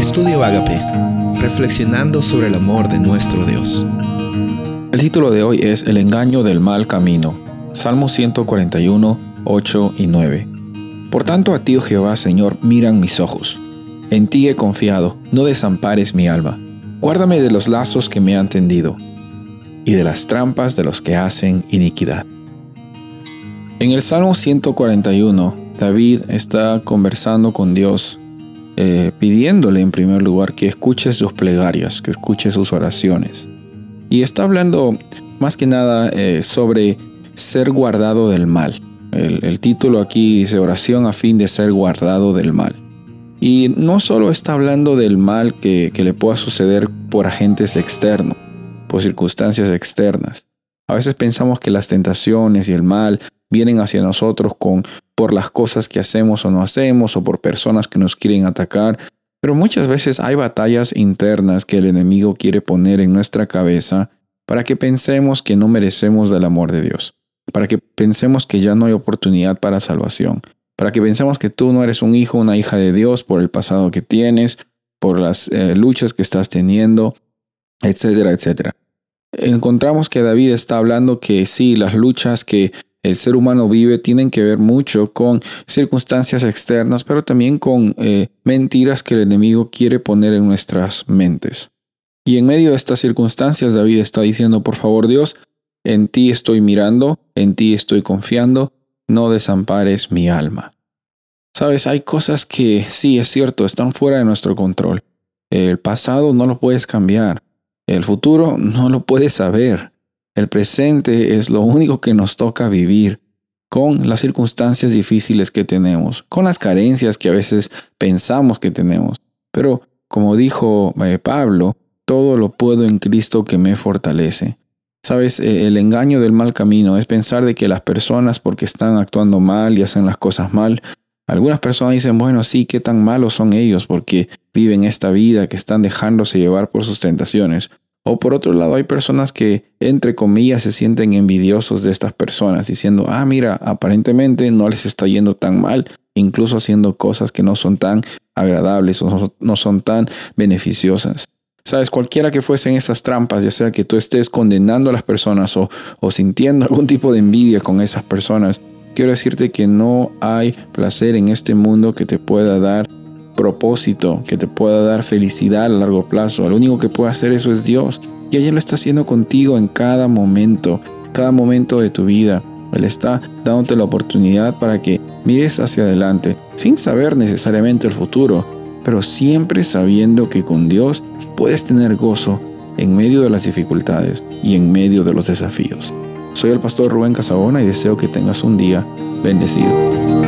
Estudio Agape, reflexionando sobre el amor de nuestro Dios. El título de hoy es El engaño del mal camino. Salmo 141, 8 y 9. Por tanto a ti, oh Jehová, Señor, miran mis ojos. En ti he confiado, no desampares mi alma. Guárdame de los lazos que me han tendido y de las trampas de los que hacen iniquidad. En el Salmo 141, David está conversando con Dios eh, pidiéndole en primer lugar que escuche sus plegarias, que escuche sus oraciones. Y está hablando más que nada eh, sobre ser guardado del mal. El, título aquí dice oración a fin de ser guardado del mal. Y no solo está hablando del mal que, que le pueda suceder por agentes externos, por circunstancias externas. A veces pensamos que las tentaciones y el mal vienen hacia nosotros con por las cosas que hacemos o no hacemos o por personas que nos quieren atacar, pero muchas veces hay batallas internas que el enemigo quiere poner en nuestra cabeza para que pensemos que no merecemos del amor de Dios, para que pensemos que ya no hay oportunidad para salvación, para que pensemos que tú no eres un hijo o una hija de Dios por el pasado que tienes, por las eh, luchas que estás teniendo, etcétera, etcétera. Encontramos que David está hablando que sí, las luchas que el ser humano vive tienen que ver mucho con circunstancias externas, pero también con eh, mentiras que el enemigo quiere poner en nuestras mentes. Y en medio de estas circunstancias, David está diciendo, por favor Dios, en ti estoy mirando, en ti estoy confiando, no desampares mi alma. Sabes, hay cosas que sí, es cierto, están fuera de nuestro control. El pasado no lo puedes cambiar. El futuro no lo puedes saber. El presente es lo único que nos toca vivir con las circunstancias difíciles que tenemos, con las carencias que a veces pensamos que tenemos. Pero, como dijo eh, Pablo, todo lo puedo en Cristo que me fortalece. Sabes, eh, el engaño del mal camino es pensar de que las personas porque están actuando mal y hacen las cosas mal, algunas personas dicen, bueno, sí, qué tan malos son ellos porque viven esta vida que están dejándose llevar por sus tentaciones. O por otro lado, hay personas que, entre comillas, se sienten envidiosos de estas personas, diciendo, ah, mira, aparentemente no les está yendo tan mal, incluso haciendo cosas que no son tan agradables o no son tan beneficiosas. Sabes, cualquiera que fuesen esas trampas, ya sea que tú estés condenando a las personas o, o sintiendo algún tipo de envidia con esas personas, quiero decirte que no hay placer en este mundo que te pueda dar propósito, que te pueda dar felicidad a largo plazo. Lo único que puede hacer eso es Dios. Y ella lo está haciendo contigo en cada momento, cada momento de tu vida. Él está dándote la oportunidad para que mires hacia adelante, sin saber necesariamente el futuro, pero siempre sabiendo que con Dios puedes tener gozo en medio de las dificultades y en medio de los desafíos. Soy el pastor Rubén Casabona y deseo que tengas un día bendecido.